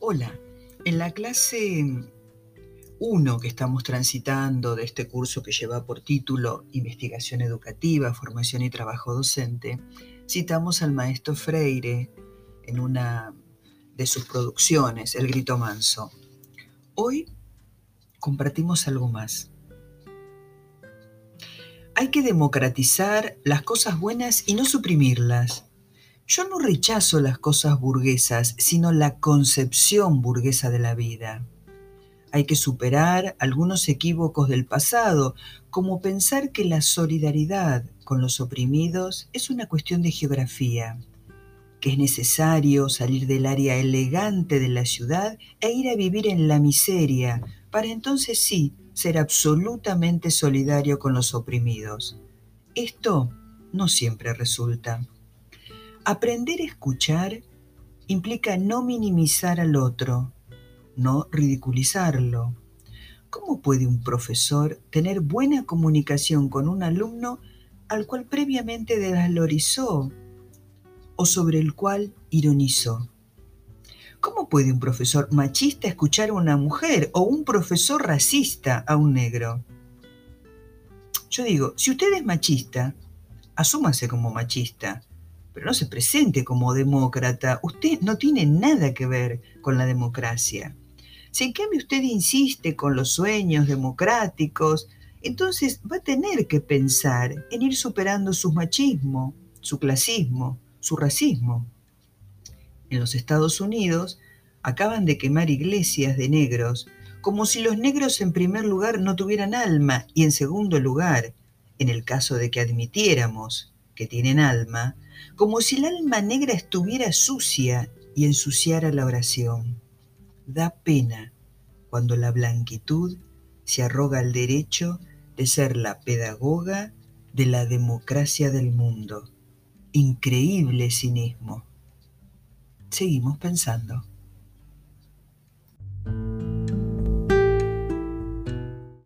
Hola, en la clase 1 que estamos transitando de este curso que lleva por título Investigación Educativa, Formación y Trabajo Docente, citamos al maestro Freire en una de sus producciones, El Grito Manso. Hoy compartimos algo más. Hay que democratizar las cosas buenas y no suprimirlas yo no rechazo las cosas burguesas, sino la concepción burguesa de la vida. Hay que superar algunos equívocos del pasado, como pensar que la solidaridad con los oprimidos es una cuestión de geografía, que es necesario salir del área elegante de la ciudad e ir a vivir en la miseria, para entonces sí ser absolutamente solidario con los oprimidos. Esto no siempre resulta. Aprender a escuchar implica no minimizar al otro, no ridiculizarlo. ¿Cómo puede un profesor tener buena comunicación con un alumno al cual previamente desvalorizó o sobre el cual ironizó? ¿Cómo puede un profesor machista escuchar a una mujer o un profesor racista a un negro? Yo digo, si usted es machista, asúmase como machista pero no se presente como demócrata. Usted no tiene nada que ver con la democracia. Si en cambio usted insiste con los sueños democráticos, entonces va a tener que pensar en ir superando su machismo, su clasismo, su racismo. En los Estados Unidos acaban de quemar iglesias de negros, como si los negros en primer lugar no tuvieran alma y en segundo lugar, en el caso de que admitiéramos que tienen alma, como si el alma negra estuviera sucia y ensuciara la oración. Da pena cuando la blanquitud se arroga el derecho de ser la pedagoga de la democracia del mundo. Increíble cinismo. Seguimos pensando.